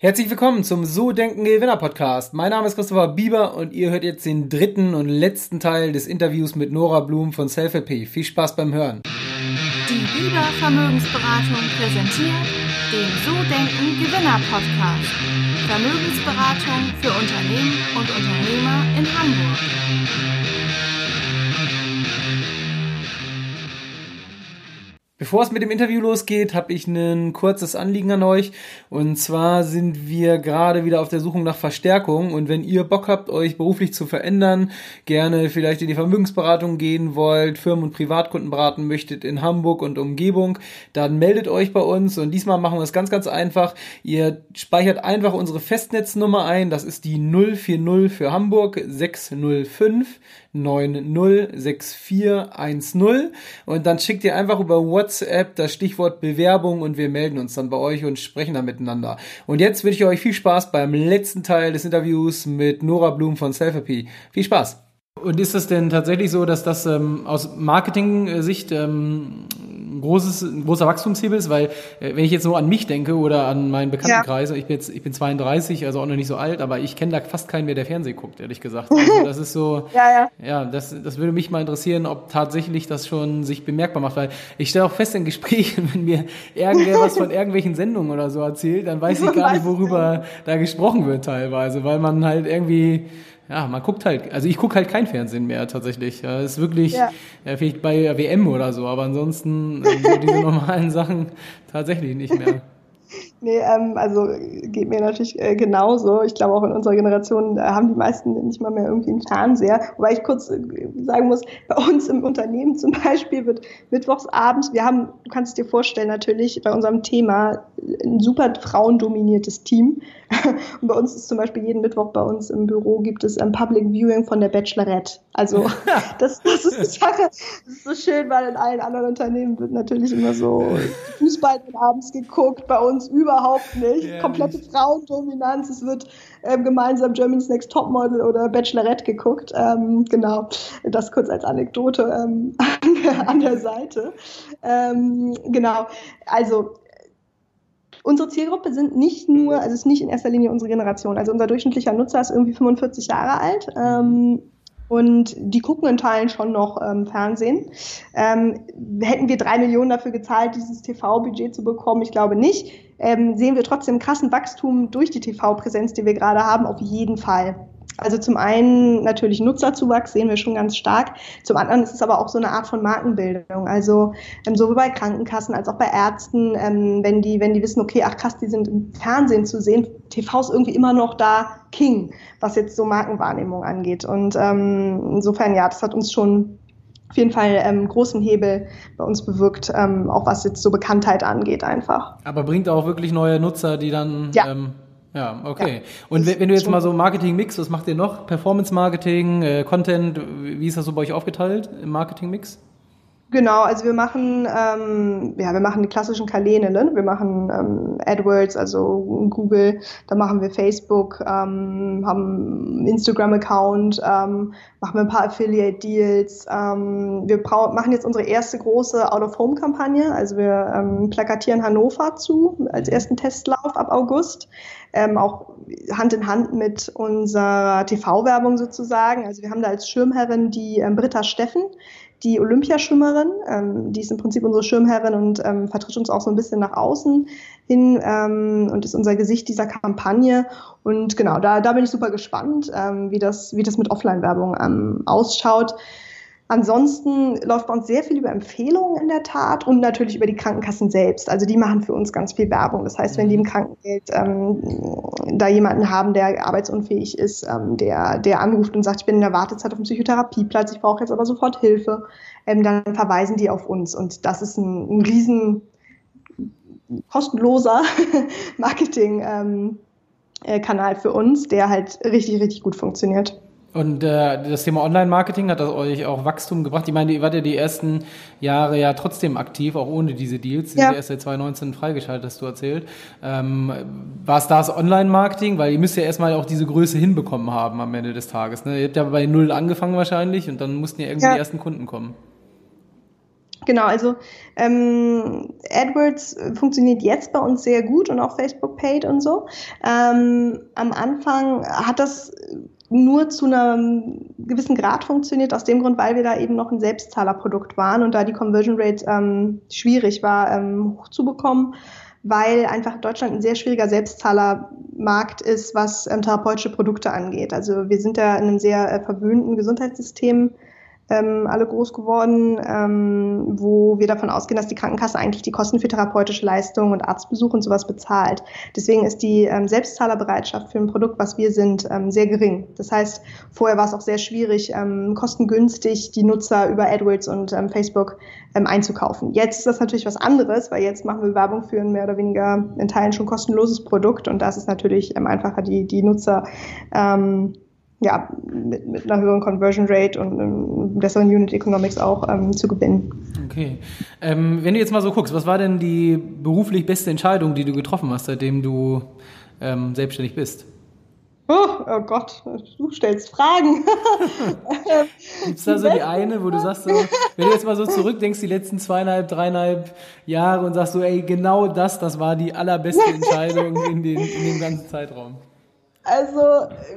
Herzlich willkommen zum So Denken Gewinner Podcast. Mein Name ist Christopher Bieber und ihr hört jetzt den dritten und letzten Teil des Interviews mit Nora Blum von SelfLP. Viel Spaß beim Hören. Die Bieber Vermögensberatung präsentiert den So Denken Gewinner Podcast. Vermögensberatung für Unternehmen und Unternehmer in Hamburg. Bevor es mit dem Interview losgeht, habe ich ein kurzes Anliegen an euch. Und zwar sind wir gerade wieder auf der Suche nach Verstärkung. Und wenn ihr Bock habt, euch beruflich zu verändern, gerne vielleicht in die Vermögensberatung gehen wollt, Firmen und Privatkunden beraten möchtet in Hamburg und Umgebung, dann meldet euch bei uns. Und diesmal machen wir es ganz, ganz einfach. Ihr speichert einfach unsere Festnetznummer ein. Das ist die 040 für Hamburg 605 906410 und dann schickt ihr einfach über WhatsApp das Stichwort Bewerbung und wir melden uns dann bei euch und sprechen dann miteinander. Und jetzt wünsche ich euch viel Spaß beim letzten Teil des Interviews mit Nora Blum von Selfie. Viel Spaß! Und ist es denn tatsächlich so, dass das ähm, aus Marketing-Sicht ähm, ein, großes, ein großer Wachstumshebel ist? Weil äh, wenn ich jetzt so an mich denke oder an meinen Bekanntenkreis, ja. ich bin jetzt ich bin 32, also auch noch nicht so alt, aber ich kenne da fast keinen mehr, der Fernsehen guckt, ehrlich gesagt. Also das ist so, ja, ja. ja das, das würde mich mal interessieren, ob tatsächlich das schon sich bemerkbar macht, weil ich stelle auch fest in Gesprächen, wenn mir irgendwer was von irgendwelchen Sendungen oder so erzählt, dann weiß ich gar nicht, worüber da gesprochen wird teilweise, weil man halt irgendwie ja, man guckt halt, also ich gucke halt kein Fernsehen mehr tatsächlich. Ja, ist wirklich, ja. ja vielleicht bei WM oder so, aber ansonsten äh, so diese normalen Sachen tatsächlich nicht mehr. Nee, ähm, also geht mir natürlich äh, genauso. Ich glaube auch in unserer Generation äh, haben die meisten nicht mal mehr irgendwie einen Fernseher. Wobei ich kurz äh, sagen muss, bei uns im Unternehmen zum Beispiel wird mittwochsabends, wir haben, du kannst dir vorstellen, natürlich bei unserem Thema ein super frauendominiertes Team. Und bei uns ist zum Beispiel jeden Mittwoch bei uns im Büro gibt es ein Public Viewing von der Bachelorette. Also das, das ist die Sache. Das ist so schön, weil in allen anderen Unternehmen wird natürlich immer so Fußball abends geguckt, bei uns überhaupt nicht. Ja, Komplette nicht. Frauendominanz. Es wird ähm, gemeinsam Germany's Next Topmodel oder Bachelorette geguckt. Ähm, genau, das kurz als Anekdote ähm, an, der, an, der, Seite. Ähm, genau, also Unsere Zielgruppe sind nicht nur, also es ist nicht in erster Linie unsere Generation. Also unser durchschnittlicher Nutzer ist irgendwie 45 Jahre alt. Ähm, und die gucken in Teilen schon noch ähm, Fernsehen. Ähm, hätten wir drei Millionen dafür gezahlt, dieses TV-Budget zu bekommen? Ich glaube nicht. Ähm, sehen wir trotzdem krassen Wachstum durch die TV-Präsenz, die wir gerade haben? Auf jeden Fall. Also zum einen natürlich Nutzerzuwachs sehen wir schon ganz stark. Zum anderen ist es aber auch so eine Art von Markenbildung. Also ähm, sowohl bei Krankenkassen als auch bei Ärzten, ähm, wenn die, wenn die wissen, okay, ach krass, die sind im Fernsehen zu sehen, TV ist irgendwie immer noch da King, was jetzt so Markenwahrnehmung angeht. Und ähm, insofern, ja, das hat uns schon auf jeden Fall ähm, großen Hebel bei uns bewirkt, ähm, auch was jetzt so Bekanntheit angeht einfach. Aber bringt auch wirklich neue Nutzer, die dann ja. ähm, ja, okay. Ja. Und wenn du jetzt mal so Marketing-Mix, was macht ihr noch? Performance-Marketing, äh, Content, wie ist das so bei euch aufgeteilt im Marketing-Mix? Genau, also wir machen, ähm, ja, wir machen die klassischen Kanäle, ne? wir machen ähm, AdWords, also Google, da machen wir Facebook, ähm, haben Instagram-Account, ähm, machen wir ein paar Affiliate-Deals. Ähm, wir machen jetzt unsere erste große Out-of-Home-Kampagne, also wir ähm, plakatieren Hannover zu als ersten Testlauf ab August, ähm, auch Hand in Hand mit unserer TV-Werbung sozusagen. Also wir haben da als Schirmherrin die ähm, Britta Steffen, die Olympiaschwimmerin, ähm, die ist im Prinzip unsere Schirmherrin und ähm, vertritt uns auch so ein bisschen nach außen hin ähm, und ist unser Gesicht dieser Kampagne. Und genau, da, da bin ich super gespannt, ähm, wie, das, wie das mit Offline-Werbung ähm, ausschaut. Ansonsten läuft bei uns sehr viel über Empfehlungen in der Tat und natürlich über die Krankenkassen selbst. Also die machen für uns ganz viel Werbung. Das heißt, wenn die im mhm. Krankengeld ähm, da jemanden haben, der arbeitsunfähig ist, ähm, der, der anruft und sagt, ich bin in der Wartezeit auf dem Psychotherapieplatz, ich brauche jetzt aber sofort Hilfe, ähm, dann verweisen die auf uns. Und das ist ein, ein riesen kostenloser Marketing-Kanal ähm, äh, für uns, der halt richtig, richtig gut funktioniert. Und äh, das Thema Online-Marketing hat das euch auch Wachstum gebracht. Ich meine, ihr wart ja die ersten Jahre ja trotzdem aktiv, auch ohne diese Deals. Die ja. erst seit 2019 freigeschaltet, hast du erzählt. Ähm, war es das Online-Marketing? Weil ihr müsst ja erstmal auch diese Größe hinbekommen haben am Ende des Tages. Ne? Ihr habt ja bei Null angefangen wahrscheinlich und dann mussten ja irgendwie ja. die ersten Kunden kommen. Genau, also ähm, AdWords funktioniert jetzt bei uns sehr gut und auch Facebook Paid und so. Ähm, am Anfang hat das nur zu einem gewissen Grad funktioniert, aus dem Grund, weil wir da eben noch ein Selbstzahlerprodukt waren und da die Conversion Rate ähm, schwierig war, ähm, hochzubekommen, weil einfach Deutschland ein sehr schwieriger Selbstzahlermarkt ist, was ähm, therapeutische Produkte angeht. Also wir sind da in einem sehr äh, verwöhnten Gesundheitssystem ähm, alle groß geworden, ähm, wo wir davon ausgehen, dass die Krankenkasse eigentlich die Kosten für therapeutische Leistungen und Arztbesuche und sowas bezahlt. Deswegen ist die ähm, Selbstzahlerbereitschaft für ein Produkt, was wir sind, ähm, sehr gering. Das heißt, vorher war es auch sehr schwierig, ähm, kostengünstig die Nutzer über AdWords und ähm, Facebook ähm, einzukaufen. Jetzt ist das natürlich was anderes, weil jetzt machen wir Werbung für ein mehr oder weniger in Teilen schon kostenloses Produkt und das ist natürlich ähm, einfacher, die, die Nutzer ähm, ja, mit, mit einer höheren Conversion Rate und einem besseren Unit Economics auch ähm, zu gewinnen. Okay. Ähm, wenn du jetzt mal so guckst, was war denn die beruflich beste Entscheidung, die du getroffen hast, seitdem du ähm, selbstständig bist? Oh, oh, Gott, du stellst Fragen. Gibt es da so die eine, wo du sagst, so, wenn du jetzt mal so zurückdenkst, die letzten zweieinhalb, dreieinhalb Jahre und sagst so, ey, genau das, das war die allerbeste Entscheidung in, den, in dem ganzen Zeitraum? Also,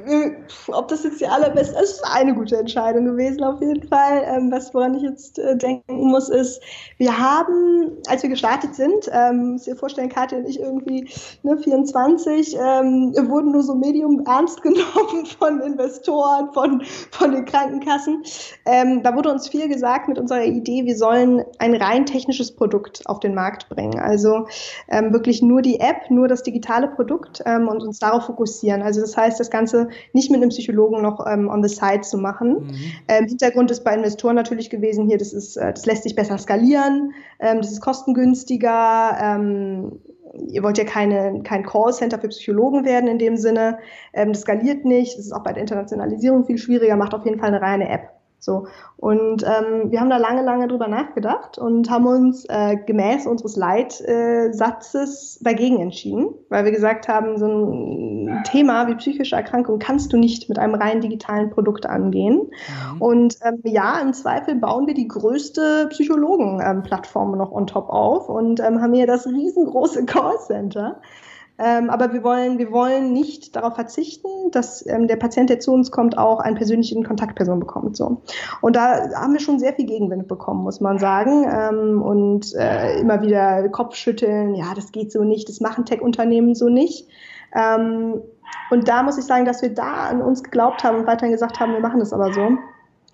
äh, ob das jetzt die allerbeste ist, ist eine gute Entscheidung gewesen, auf jeden Fall. Ähm, was, woran ich jetzt äh, denken muss, ist, wir haben, als wir gestartet sind, ähm, muss dir vorstellen, Katja und ich irgendwie ne, 24, ähm, wurden nur so medium ernst genommen von Investoren, von, von den Krankenkassen. Ähm, da wurde uns viel gesagt mit unserer Idee, wir sollen ein rein technisches Produkt auf den Markt bringen. Also ähm, wirklich nur die App, nur das digitale Produkt ähm, und uns darauf fokussieren. Also das heißt, das Ganze nicht mit einem Psychologen noch ähm, on the side zu machen. Mhm. Ähm, Hintergrund ist bei Investoren natürlich gewesen hier, das ist, äh, das lässt sich besser skalieren, ähm, das ist kostengünstiger, ähm, ihr wollt ja keine, kein Callcenter für Psychologen werden in dem Sinne. Ähm, das skaliert nicht. Das ist auch bei der Internationalisierung viel schwieriger, macht auf jeden Fall eine reine App. So. Und ähm, wir haben da lange, lange drüber nachgedacht und haben uns äh, gemäß unseres Leitsatzes dagegen entschieden, weil wir gesagt haben, so ein Thema wie psychische Erkrankung kannst du nicht mit einem rein digitalen Produkt angehen. Mhm. Und ähm, ja, im Zweifel bauen wir die größte Psychologen-Plattform noch on top auf und ähm, haben hier das riesengroße Callcenter. Ähm, aber wir wollen, wir wollen nicht darauf verzichten, dass ähm, der Patient, der zu uns kommt, auch eine persönliche Kontaktperson bekommt. So. Und da haben wir schon sehr viel Gegenwind bekommen, muss man sagen. Ähm, und äh, immer wieder Kopfschütteln, ja, das geht so nicht, das machen Tech-Unternehmen so nicht. Ähm, und da muss ich sagen, dass wir da an uns geglaubt haben und weiterhin gesagt haben, wir machen das aber so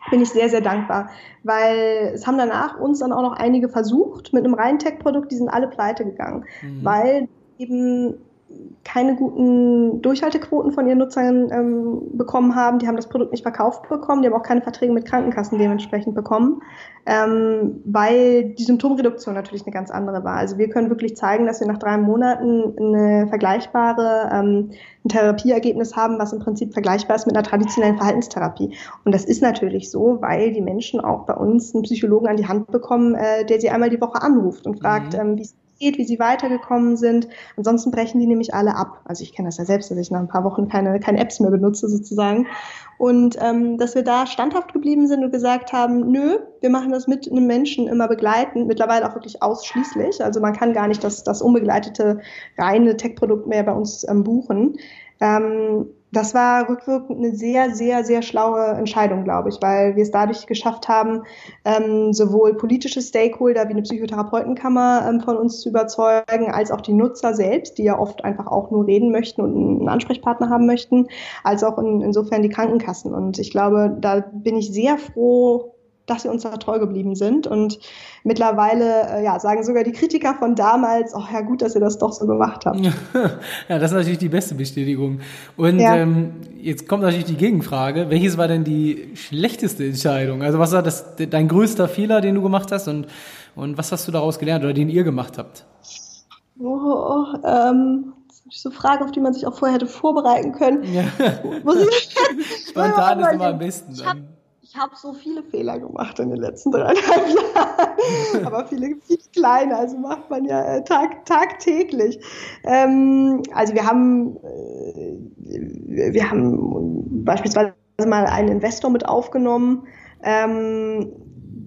bin ich sehr, sehr dankbar, weil es haben danach uns dann auch noch einige versucht mit einem reinen Tech-Produkt, die sind alle pleite gegangen, mhm. weil eben keine guten Durchhaltequoten von ihren Nutzern ähm, bekommen haben. Die haben das Produkt nicht verkauft bekommen, die haben auch keine Verträge mit Krankenkassen dementsprechend bekommen, ähm, weil die Symptomreduktion natürlich eine ganz andere war. Also wir können wirklich zeigen, dass wir nach drei Monaten eine vergleichbare ähm, ein Therapieergebnis haben, was im Prinzip vergleichbar ist mit einer traditionellen Verhaltenstherapie. Und das ist natürlich so, weil die Menschen auch bei uns einen Psychologen an die Hand bekommen, äh, der sie einmal die Woche anruft und fragt, mhm. ähm, wie es geht, wie sie weitergekommen sind. Ansonsten brechen die nämlich alle ab. Also ich kenne das ja selbst, dass ich nach ein paar Wochen keine, keine Apps mehr benutze sozusagen. Und ähm, dass wir da standhaft geblieben sind und gesagt haben, nö, wir machen das mit einem Menschen immer begleitend, mittlerweile auch wirklich ausschließlich. Also man kann gar nicht das, das unbegleitete reine Tech-Produkt mehr bei uns ähm, buchen. Ähm, das war rückwirkend eine sehr, sehr, sehr schlaue Entscheidung, glaube ich, weil wir es dadurch geschafft haben, ähm, sowohl politische Stakeholder wie eine Psychotherapeutenkammer ähm, von uns zu überzeugen, als auch die Nutzer selbst, die ja oft einfach auch nur reden möchten und einen Ansprechpartner haben möchten, als auch in, insofern die Krankenkassen. Und ich glaube, da bin ich sehr froh, dass sie uns da treu geblieben sind. Und mittlerweile äh, ja, sagen sogar die Kritiker von damals, oh ja gut, dass ihr das doch so gemacht habt. ja, das ist natürlich die beste Bestätigung. Und ja. ähm, jetzt kommt natürlich die Gegenfrage, welches war denn die schlechteste Entscheidung? Also was war das, dein größter Fehler, den du gemacht hast und, und was hast du daraus gelernt oder den ihr gemacht habt? Oh, ähm, so Fragen, auf die man sich auch vorher hätte vorbereiten können. Ja. Spontan ist immer am besten. Dann ich habe so viele Fehler gemacht in den letzten dreieinhalb Jahren, aber viele, viele kleine, also macht man ja äh, tag, tagtäglich. Ähm, also wir haben, äh, wir haben beispielsweise mal einen Investor mit aufgenommen, ähm,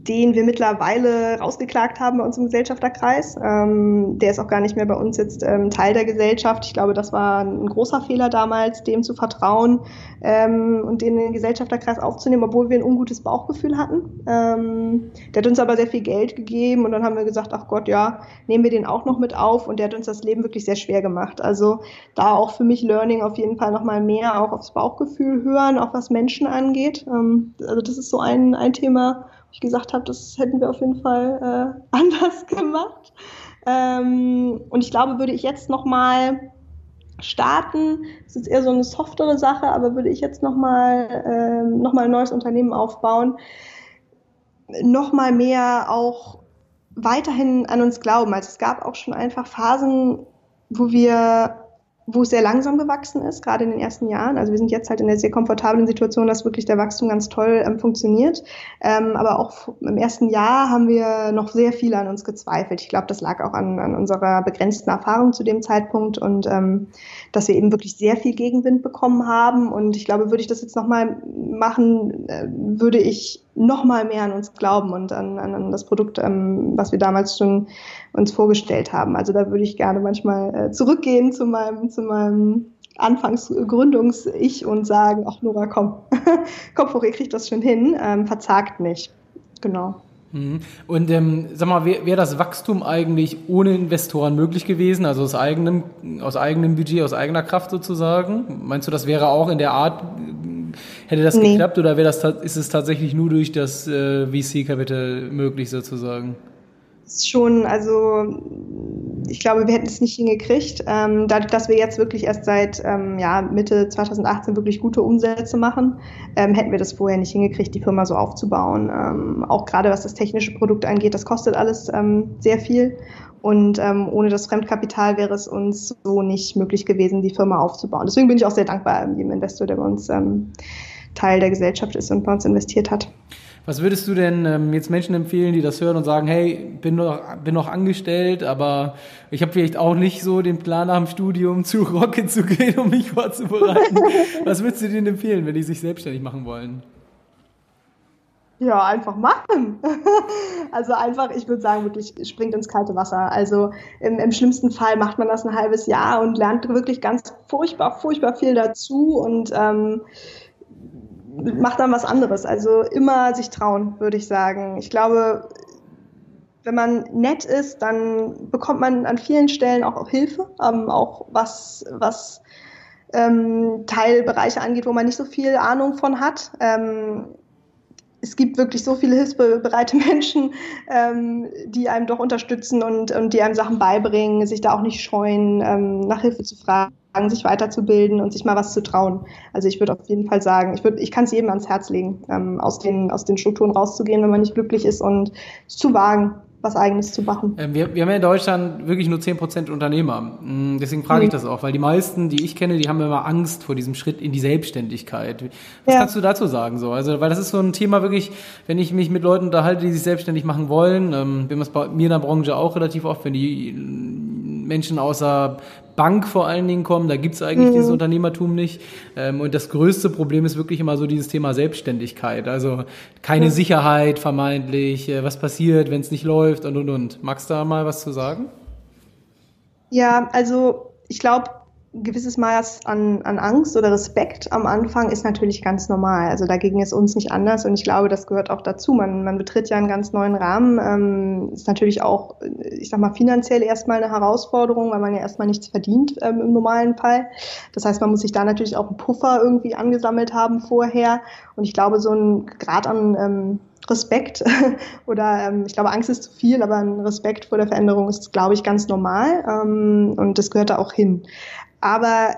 den wir mittlerweile rausgeklagt haben bei uns im Gesellschafterkreis. Ähm, der ist auch gar nicht mehr bei uns jetzt ähm, Teil der Gesellschaft. Ich glaube, das war ein großer Fehler damals, dem zu vertrauen ähm, und den in den Gesellschafterkreis aufzunehmen, obwohl wir ein ungutes Bauchgefühl hatten. Ähm, der hat uns aber sehr viel Geld gegeben und dann haben wir gesagt, ach Gott, ja, nehmen wir den auch noch mit auf und der hat uns das Leben wirklich sehr schwer gemacht. Also da auch für mich Learning auf jeden Fall nochmal mehr auch aufs Bauchgefühl hören, auch was Menschen angeht. Ähm, also das ist so ein, ein Thema, ich gesagt habe, das hätten wir auf jeden Fall äh, anders gemacht. Ähm, und ich glaube, würde ich jetzt nochmal starten, das ist eher so eine softere Sache, aber würde ich jetzt nochmal äh, noch ein neues Unternehmen aufbauen, nochmal mehr auch weiterhin an uns glauben. Also es gab auch schon einfach Phasen, wo wir wo es sehr langsam gewachsen ist, gerade in den ersten Jahren. Also wir sind jetzt halt in der sehr komfortablen Situation, dass wirklich der Wachstum ganz toll ähm, funktioniert. Ähm, aber auch im ersten Jahr haben wir noch sehr viel an uns gezweifelt. Ich glaube, das lag auch an, an unserer begrenzten Erfahrung zu dem Zeitpunkt und ähm, dass wir eben wirklich sehr viel Gegenwind bekommen haben. Und ich glaube, würde ich das jetzt nochmal machen, äh, würde ich nochmal mehr an uns glauben und an, an das Produkt, ähm, was wir damals schon uns vorgestellt haben. Also da würde ich gerne manchmal äh, zurückgehen zu meinem, zu meinem Anfangsgründungs-Ich und sagen, ach Nora, komm, komm hoch, ihr kriegt das schon hin, ähm, verzagt nicht. Genau. Mhm. Und ähm, sag mal, wäre wär das Wachstum eigentlich ohne Investoren möglich gewesen, also aus eigenem, aus eigenem Budget, aus eigener Kraft sozusagen? Meinst du, das wäre auch in der Art, hätte das nee. geklappt oder wäre das ist es tatsächlich nur durch das äh, VC-Kapital möglich sozusagen? Schon, also ich glaube, wir hätten es nicht hingekriegt. Ähm, dadurch, dass wir jetzt wirklich erst seit ähm, ja, Mitte 2018 wirklich gute Umsätze machen, ähm, hätten wir das vorher nicht hingekriegt, die Firma so aufzubauen. Ähm, auch gerade was das technische Produkt angeht, das kostet alles ähm, sehr viel. Und ähm, ohne das Fremdkapital wäre es uns so nicht möglich gewesen, die Firma aufzubauen. Deswegen bin ich auch sehr dankbar jedem Investor, der bei uns Teil der Gesellschaft ist und bei uns investiert hat. Was würdest du denn ähm, jetzt Menschen empfehlen, die das hören und sagen, hey, bin noch, bin noch angestellt, aber ich habe vielleicht auch nicht so den Plan nach dem Studium zu Rocket zu gehen, um mich vorzubereiten. Was würdest du denen empfehlen, wenn die sich selbstständig machen wollen? Ja, einfach machen. Also einfach, ich würde sagen, wirklich springt ins kalte Wasser. Also im, im, schlimmsten Fall macht man das ein halbes Jahr und lernt wirklich ganz furchtbar, furchtbar viel dazu und ähm, macht dann was anderes. Also immer sich trauen, würde ich sagen. Ich glaube, wenn man nett ist, dann bekommt man an vielen Stellen auch, auch Hilfe, ähm, auch was, was ähm, Teilbereiche angeht, wo man nicht so viel Ahnung von hat. Ähm, es gibt wirklich so viele hilfsbereite Menschen, ähm, die einem doch unterstützen und, und die einem Sachen beibringen, sich da auch nicht scheuen, ähm, nach Hilfe zu fragen sich weiterzubilden und sich mal was zu trauen. Also ich würde auf jeden Fall sagen, ich, würde, ich kann es jedem ans Herz legen, ähm, aus, den, aus den Strukturen rauszugehen, wenn man nicht glücklich ist und zu wagen was Eigenes zu machen. Ähm, wir, wir haben ja in Deutschland wirklich nur 10% Unternehmer. Mm, deswegen frage ich mhm. das auch, weil die meisten, die ich kenne, die haben immer Angst vor diesem Schritt in die Selbstständigkeit. Was ja. kannst du dazu sagen? So? Also, weil das ist so ein Thema wirklich, wenn ich mich mit Leuten unterhalte, die sich selbstständig machen wollen, ähm, wir haben es bei mir in der Branche auch relativ oft, wenn die Menschen außer Bank vor allen Dingen kommen. Da gibt's eigentlich mhm. dieses Unternehmertum nicht. Ähm, und das größte Problem ist wirklich immer so dieses Thema Selbstständigkeit. Also keine mhm. Sicherheit vermeintlich, äh, was passiert, wenn es nicht läuft und und und. Magst du da mal was zu sagen? Ja, also ich glaube, gewisses Maß an, an Angst oder Respekt am Anfang ist natürlich ganz normal. Also dagegen ist uns nicht anders und ich glaube, das gehört auch dazu. Man, man betritt ja einen ganz neuen Rahmen. Ähm, ist natürlich auch, ich sag mal, finanziell erstmal eine Herausforderung, weil man ja erstmal nichts verdient ähm, im normalen Fall. Das heißt, man muss sich da natürlich auch einen Puffer irgendwie angesammelt haben vorher. Und ich glaube, so ein Grad an ähm, Respekt oder ähm, ich glaube, Angst ist zu viel, aber ein Respekt vor der Veränderung ist, glaube ich, ganz normal ähm, und das gehört da auch hin. Aber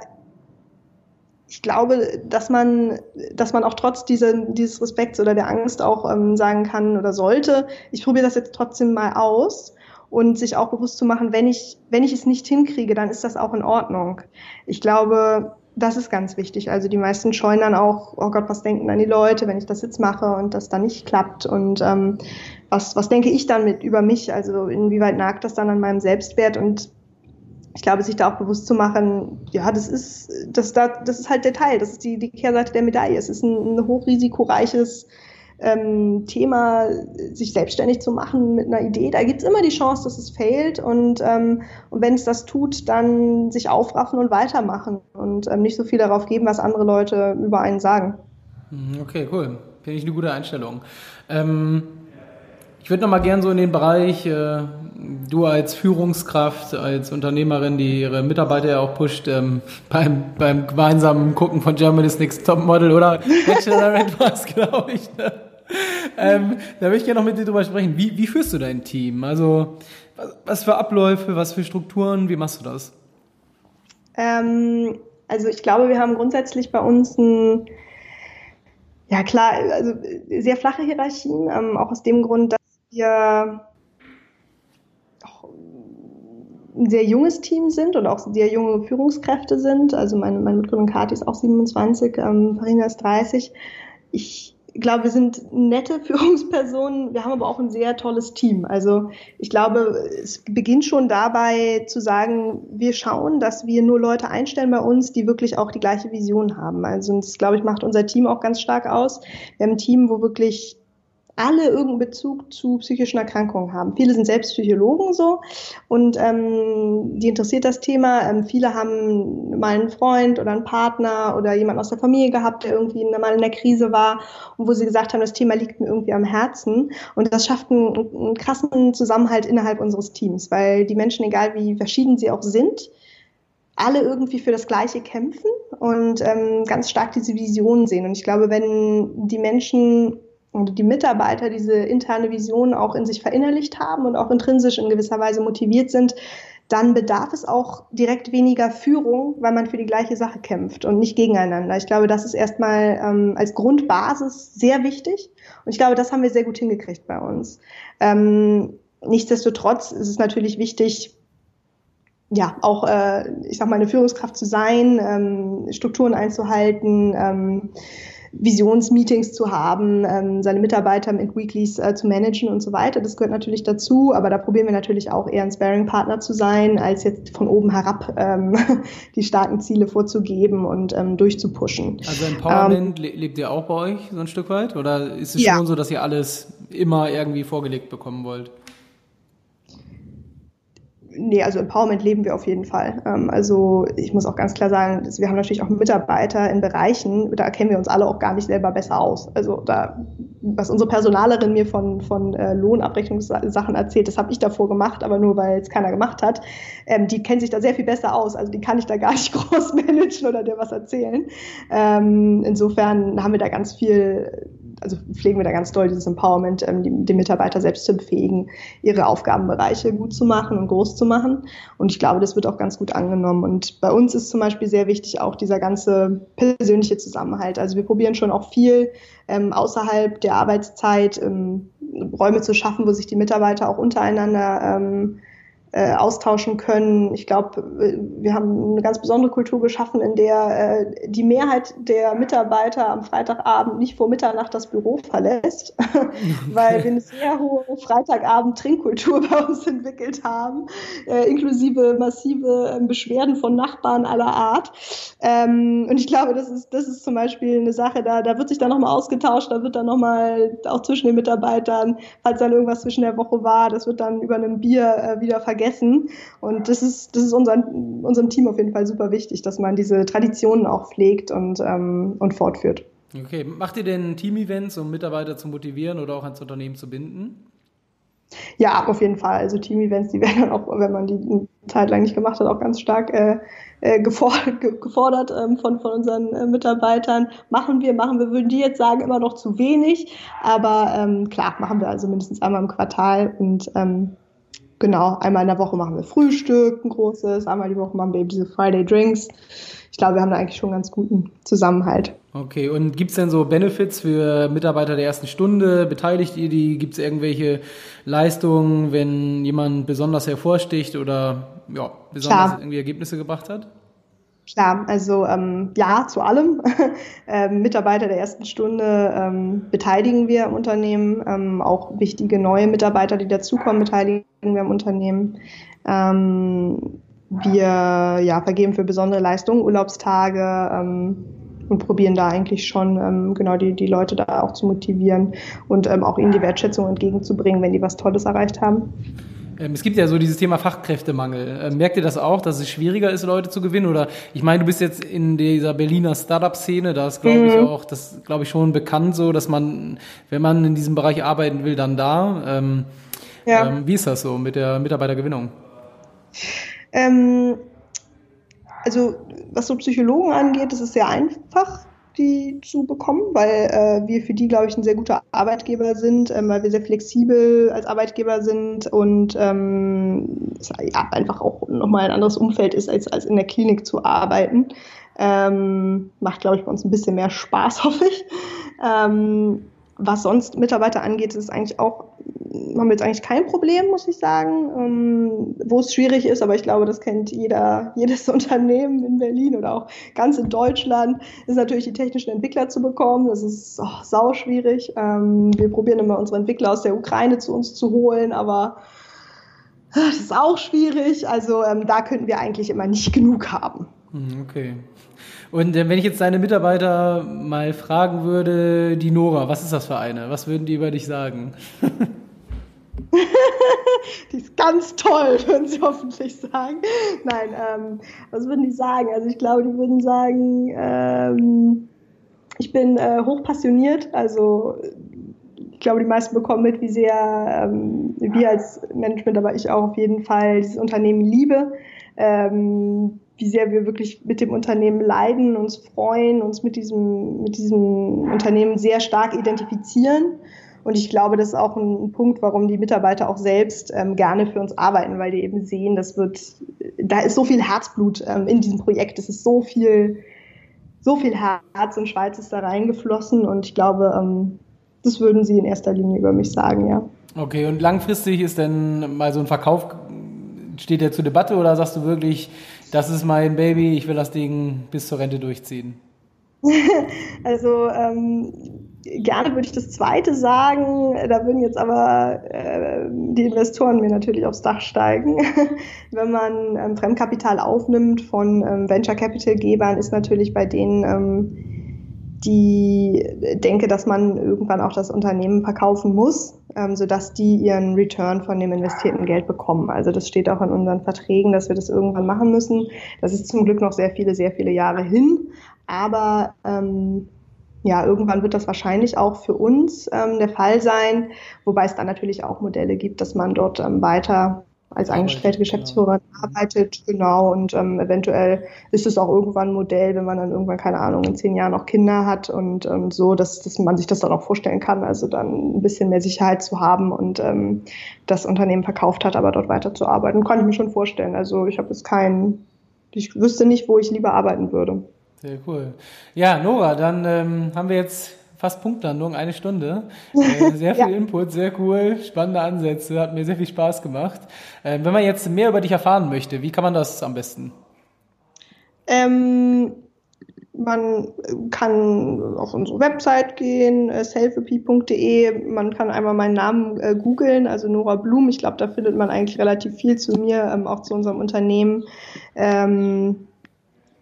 ich glaube, dass man, dass man auch trotz dieser, dieses Respekts oder der Angst auch ähm, sagen kann oder sollte, ich probiere das jetzt trotzdem mal aus und sich auch bewusst zu machen, wenn ich, wenn ich es nicht hinkriege, dann ist das auch in Ordnung. Ich glaube, das ist ganz wichtig. Also die meisten scheuen dann auch, oh Gott, was denken dann die Leute, wenn ich das jetzt mache und das dann nicht klappt und ähm, was, was denke ich dann mit über mich? Also inwieweit nagt das dann an meinem Selbstwert und ich glaube, sich da auch bewusst zu machen, ja, das ist, das, das ist halt der Teil, das ist die, die Kehrseite der Medaille. Es ist ein, ein hochrisikoreiches ähm, Thema, sich selbstständig zu machen mit einer Idee, da gibt es immer die Chance, dass es failt und, ähm, und wenn es das tut, dann sich aufraffen und weitermachen und ähm, nicht so viel darauf geben, was andere Leute über einen sagen. Mhm, okay, cool. Finde ich eine gute Einstellung. Ähm, ich würde noch mal gern so in den Bereich, äh, du als Führungskraft, als Unternehmerin, die ihre Mitarbeiter ja auch pusht, ähm, beim, beim gemeinsamen Gucken von Germany's Next Top Model oder Bachelorette war es, glaube ich. Ne? Ähm, da würde ich gerne noch mit dir drüber sprechen. Wie, wie führst du dein Team? Also, was, was für Abläufe, was für Strukturen, wie machst du das? Ähm, also, ich glaube, wir haben grundsätzlich bei uns ein, ja klar, also sehr flache Hierarchien, ähm, auch aus dem Grund, dass wir ein sehr junges Team sind und auch sehr junge Führungskräfte sind. Also meine, meine Mitgründerin Kathi ist auch 27, ähm, Farina ist 30. Ich glaube, wir sind nette Führungspersonen, wir haben aber auch ein sehr tolles Team. Also ich glaube, es beginnt schon dabei zu sagen, wir schauen, dass wir nur Leute einstellen bei uns, die wirklich auch die gleiche Vision haben. Also das, glaube ich, macht unser Team auch ganz stark aus. Wir haben ein Team, wo wirklich alle irgendeinen Bezug zu psychischen Erkrankungen haben. Viele sind selbst Psychologen so und ähm, die interessiert das Thema. Ähm, viele haben mal einen Freund oder einen Partner oder jemanden aus der Familie gehabt, der irgendwie mal in der Krise war und wo sie gesagt haben, das Thema liegt mir irgendwie am Herzen. Und das schafft einen, einen krassen Zusammenhalt innerhalb unseres Teams, weil die Menschen, egal wie verschieden sie auch sind, alle irgendwie für das Gleiche kämpfen und ähm, ganz stark diese Vision sehen. Und ich glaube, wenn die Menschen die Mitarbeiter diese interne Vision auch in sich verinnerlicht haben und auch intrinsisch in gewisser Weise motiviert sind, dann bedarf es auch direkt weniger Führung, weil man für die gleiche Sache kämpft und nicht gegeneinander. Ich glaube, das ist erstmal ähm, als Grundbasis sehr wichtig und ich glaube, das haben wir sehr gut hingekriegt bei uns. Ähm, nichtsdestotrotz ist es natürlich wichtig, ja, auch, äh, ich sag mal, eine Führungskraft zu sein, ähm, Strukturen einzuhalten, ähm, Visionsmeetings zu haben, ähm, seine Mitarbeiter mit Weeklies äh, zu managen und so weiter. Das gehört natürlich dazu, aber da probieren wir natürlich auch eher ein Sparing-Partner zu sein, als jetzt von oben herab ähm, die starken Ziele vorzugeben und ähm, durchzupushen. Also Empowerment ähm, lebt ihr auch bei euch so ein Stück weit? Oder ist es ja. schon so, dass ihr alles immer irgendwie vorgelegt bekommen wollt? Nee, also Empowerment leben wir auf jeden Fall. Ähm, also ich muss auch ganz klar sagen, wir haben natürlich auch Mitarbeiter in Bereichen, da kennen wir uns alle auch gar nicht selber besser aus. Also da, was unsere Personalerin mir von, von äh, Lohnabrechnungssachen erzählt, das habe ich davor gemacht, aber nur weil es keiner gemacht hat. Ähm, die kennt sich da sehr viel besser aus. Also die kann ich da gar nicht groß managen oder dir was erzählen. Ähm, insofern haben wir da ganz viel also pflegen wir da ganz doll dieses Empowerment, ähm, die, die, Mitarbeiter selbst zu befähigen, ihre Aufgabenbereiche gut zu machen und groß zu machen. Und ich glaube, das wird auch ganz gut angenommen. Und bei uns ist zum Beispiel sehr wichtig auch dieser ganze persönliche Zusammenhalt. Also wir probieren schon auch viel ähm, außerhalb der Arbeitszeit ähm, Räume zu schaffen, wo sich die Mitarbeiter auch untereinander ähm, äh, austauschen können. Ich glaube, wir haben eine ganz besondere Kultur geschaffen, in der äh, die Mehrheit der Mitarbeiter am Freitagabend nicht vor Mitternacht das Büro verlässt, weil wir eine sehr hohe Freitagabend-Trinkkultur bei uns entwickelt haben, äh, inklusive massive äh, Beschwerden von Nachbarn aller Art. Ähm, und ich glaube, das ist, das ist zum Beispiel eine Sache, da, da wird sich dann nochmal ausgetauscht, da wird dann nochmal auch zwischen den Mitarbeitern, falls dann irgendwas zwischen der Woche war, das wird dann über einem Bier äh, wieder vergessen vergessen. Und das ist, das ist unseren, unserem Team auf jeden Fall super wichtig, dass man diese Traditionen auch pflegt und, ähm, und fortführt. Okay, macht ihr denn Team-Events, um Mitarbeiter zu motivieren oder auch ans Unternehmen zu binden? Ja, auf jeden Fall. Also Team-Events, die werden dann auch, wenn man die eine Zeit lang nicht gemacht hat, auch ganz stark äh, äh gefordert, gefordert ähm, von, von unseren äh, Mitarbeitern. Machen wir, machen wir, würden die jetzt sagen, immer noch zu wenig. Aber ähm, klar, machen wir also mindestens einmal im Quartal und ähm, Genau, einmal in der Woche machen wir Frühstück, ein großes, einmal die Woche machen wir eben diese Friday Drinks. Ich glaube, wir haben da eigentlich schon einen ganz guten Zusammenhalt. Okay, und gibt es denn so Benefits für Mitarbeiter der ersten Stunde? Beteiligt ihr die? Gibt es irgendwelche Leistungen, wenn jemand besonders hervorsticht oder ja, besonders Klar. irgendwie Ergebnisse gebracht hat? Klar, also ähm, ja zu allem. ähm, Mitarbeiter der ersten Stunde ähm, beteiligen wir im Unternehmen. Ähm, auch wichtige neue Mitarbeiter, die dazukommen, beteiligen wir im Unternehmen. Ähm, wir ja, vergeben für besondere Leistungen Urlaubstage, ähm, und probieren da eigentlich schon genau die, die Leute da auch zu motivieren und auch ihnen die Wertschätzung entgegenzubringen, wenn die was Tolles erreicht haben. Ähm, es gibt ja so dieses Thema Fachkräftemangel. Ähm, merkt ihr das auch, dass es schwieriger ist, Leute zu gewinnen? Oder ich meine, du bist jetzt in dieser Berliner Startup-Szene, da ist, glaube mhm. ich, auch, das glaube ich schon bekannt so, dass man, wenn man in diesem Bereich arbeiten will, dann da. Ähm, ja. ähm, wie ist das so mit der Mitarbeitergewinnung? Ähm, also was so Psychologen angeht, ist es sehr einfach die zu bekommen, weil äh, wir für die, glaube ich, ein sehr guter Arbeitgeber sind, ähm, weil wir sehr flexibel als Arbeitgeber sind und ähm, es ja, einfach auch nochmal ein anderes Umfeld ist, als, als in der Klinik zu arbeiten. Ähm, macht, glaube ich, bei uns ein bisschen mehr Spaß, hoffe ich. Ähm, was sonst Mitarbeiter angeht, ist eigentlich auch, haben wir jetzt eigentlich kein Problem, muss ich sagen, ähm, wo es schwierig ist, aber ich glaube, das kennt jeder, jedes Unternehmen in Berlin oder auch ganz in Deutschland, ist natürlich die technischen Entwickler zu bekommen. Das ist oh, sau schwierig. Ähm, wir probieren immer unsere Entwickler aus der Ukraine zu uns zu holen, aber das ist auch schwierig. Also ähm, da könnten wir eigentlich immer nicht genug haben. Hm, okay. Und äh, wenn ich jetzt deine Mitarbeiter mal fragen würde, die Nora, was ist das für eine? Was würden die über dich sagen? die ist ganz toll, würden sie hoffentlich sagen. Nein, ähm, was würden die sagen? Also ich glaube, die würden sagen, ähm, ich bin äh, hochpassioniert. Also ich glaube, die meisten bekommen mit, wie sehr ähm, wir als Management, aber ich auch auf jeden Fall dieses Unternehmen liebe. Ähm, wie sehr wir wirklich mit dem Unternehmen leiden, uns freuen, uns mit diesem, mit diesem Unternehmen sehr stark identifizieren. Und ich glaube, das ist auch ein, Punkt, warum die Mitarbeiter auch selbst ähm, gerne für uns arbeiten, weil die eben sehen, das wird, da ist so viel Herzblut ähm, in diesem Projekt, es ist so viel, so viel Herz und Schweiz ist da reingeflossen und ich glaube, ähm, das würden sie in erster Linie über mich sagen, ja. Okay, und langfristig ist denn mal so ein Verkauf, steht der zur Debatte oder sagst du wirklich, das ist mein Baby, ich will das Ding bis zur Rente durchziehen? also ähm, gerne würde ich das zweite sagen, da würden jetzt aber äh, die Investoren mir natürlich aufs Dach steigen. Wenn man ähm, Fremdkapital aufnimmt von ähm, Venture Capital Gebern, ist natürlich bei denen ähm, die denke, dass man irgendwann auch das Unternehmen verkaufen muss, ähm, sodass die ihren Return von dem investierten Geld bekommen. Also das steht auch in unseren Verträgen, dass wir das irgendwann machen müssen. Das ist zum Glück noch sehr viele, sehr viele Jahre hin. Aber ähm, ja, irgendwann wird das wahrscheinlich auch für uns ähm, der Fall sein, wobei es dann natürlich auch Modelle gibt, dass man dort ähm, weiter als angestellte Geschäftsführer ja. arbeitet, genau. Und ähm, eventuell ist es auch irgendwann ein Modell, wenn man dann irgendwann, keine Ahnung, in zehn Jahren noch Kinder hat und ähm, so, dass, dass man sich das dann auch vorstellen kann, also dann ein bisschen mehr Sicherheit zu haben und ähm, das Unternehmen verkauft hat, aber dort weiterzuarbeiten. Kann ich mir schon vorstellen. Also ich habe jetzt keinen, ich wüsste nicht, wo ich lieber arbeiten würde. Sehr cool. Ja, Nora, dann ähm, haben wir jetzt fast Punktlandung, eine Stunde. Äh, sehr viel ja. Input, sehr cool, spannende Ansätze, hat mir sehr viel Spaß gemacht. Äh, wenn man jetzt mehr über dich erfahren möchte, wie kann man das am besten? Ähm, man kann auf unsere Website gehen, äh, selfie.de. Man kann einmal meinen Namen äh, googeln, also Nora Blum. Ich glaube, da findet man eigentlich relativ viel zu mir, ähm, auch zu unserem Unternehmen. Ähm,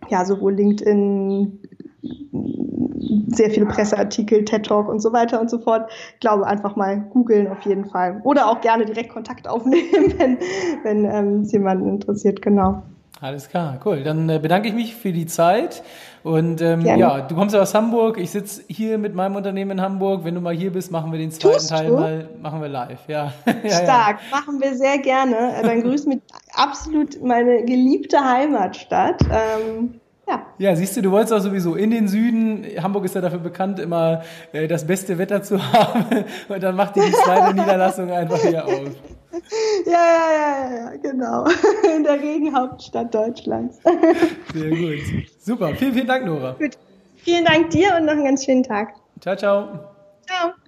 ja, sowohl LinkedIn, sehr viele Presseartikel, TED Talk und so weiter und so fort. Ich glaube, einfach mal googeln auf jeden Fall. Oder auch gerne direkt Kontakt aufnehmen, wenn, wenn ähm, es jemanden interessiert, genau. Alles klar, cool. Dann äh, bedanke ich mich für die Zeit. Und ähm, ja, du kommst ja aus Hamburg. Ich sitze hier mit meinem Unternehmen in Hamburg. Wenn du mal hier bist, machen wir den zweiten Tust Teil du? mal, machen wir live. Ja. ja Stark, ja. machen wir sehr gerne. Dann grüß mit absolut meine geliebte Heimatstadt. Ähm, ja. ja, siehst du, du wolltest auch sowieso in den Süden. Hamburg ist ja dafür bekannt, immer äh, das beste Wetter zu haben. Und dann macht ihr die zweite Niederlassung einfach hier auf. Ja, ja, ja, ja, genau. In der Regenhauptstadt Deutschlands. Sehr gut. Super. Vielen, vielen Dank, Nora. Gut. Vielen Dank dir und noch einen ganz schönen Tag. Ciao, ciao. Ciao.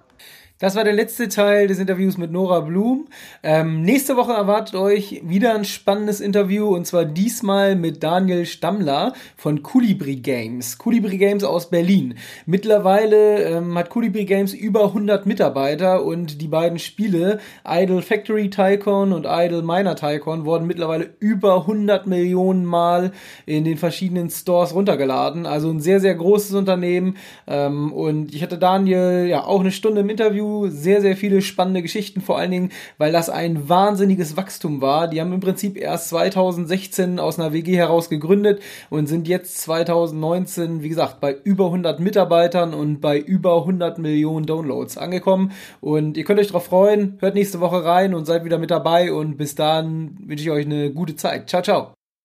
Das war der letzte Teil des Interviews mit Nora Blum. Ähm, nächste Woche erwartet euch wieder ein spannendes Interview und zwar diesmal mit Daniel Stammler von Colibri Games. Colibri Games aus Berlin. Mittlerweile ähm, hat Colibri Games über 100 Mitarbeiter und die beiden Spiele Idle Factory Tycoon und Idle Miner Tycoon wurden mittlerweile über 100 Millionen Mal in den verschiedenen Stores runtergeladen. Also ein sehr, sehr großes Unternehmen. Ähm, und ich hatte Daniel ja auch eine Stunde im Interview sehr, sehr viele spannende Geschichten, vor allen Dingen, weil das ein wahnsinniges Wachstum war. Die haben im Prinzip erst 2016 aus einer WG heraus gegründet und sind jetzt 2019, wie gesagt, bei über 100 Mitarbeitern und bei über 100 Millionen Downloads angekommen. Und ihr könnt euch darauf freuen. Hört nächste Woche rein und seid wieder mit dabei. Und bis dann wünsche ich euch eine gute Zeit. Ciao, ciao.